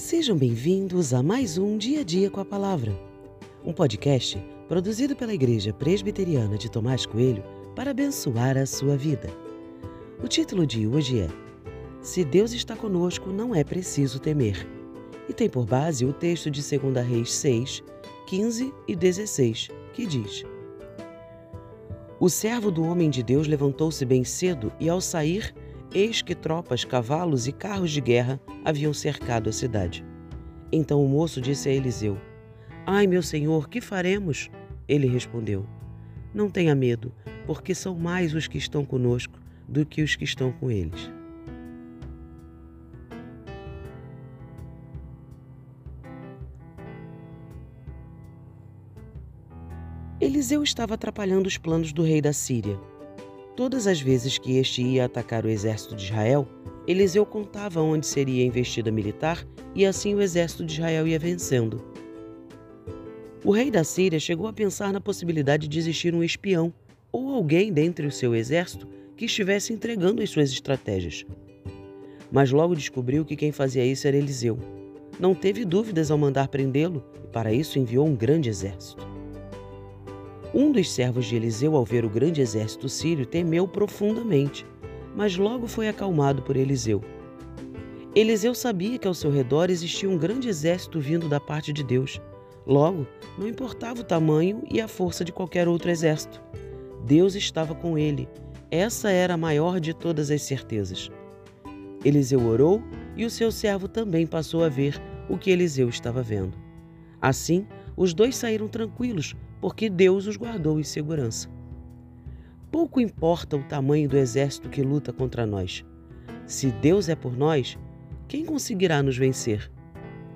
Sejam bem-vindos a mais um Dia a Dia com a Palavra, um podcast produzido pela Igreja Presbiteriana de Tomás Coelho para abençoar a sua vida. O título de hoje é Se Deus está conosco, não é preciso temer, e tem por base o texto de 2 Reis 6, 15 e 16, que diz: O servo do homem de Deus levantou-se bem cedo e, ao sair, eis que tropas, cavalos e carros de guerra haviam cercado a cidade. Então o moço disse a Eliseu: Ai, meu senhor, que faremos? Ele respondeu: Não tenha medo, porque são mais os que estão conosco do que os que estão com eles. Eliseu estava atrapalhando os planos do rei da Síria. Todas as vezes que este ia atacar o exército de Israel, Eliseu contava onde seria a investida militar e assim o exército de Israel ia vencendo. O rei da Síria chegou a pensar na possibilidade de existir um espião ou alguém dentre o seu exército que estivesse entregando as suas estratégias. Mas logo descobriu que quem fazia isso era Eliseu. Não teve dúvidas ao mandar prendê-lo e para isso enviou um grande exército. Um dos servos de Eliseu, ao ver o grande exército sírio, temeu profundamente, mas logo foi acalmado por Eliseu. Eliseu sabia que ao seu redor existia um grande exército vindo da parte de Deus. Logo, não importava o tamanho e a força de qualquer outro exército. Deus estava com ele. Essa era a maior de todas as certezas. Eliseu orou e o seu servo também passou a ver o que Eliseu estava vendo. Assim, os dois saíram tranquilos, porque Deus os guardou em segurança. Pouco importa o tamanho do exército que luta contra nós. Se Deus é por nós, quem conseguirá nos vencer?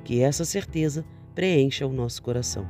Que essa certeza preencha o nosso coração.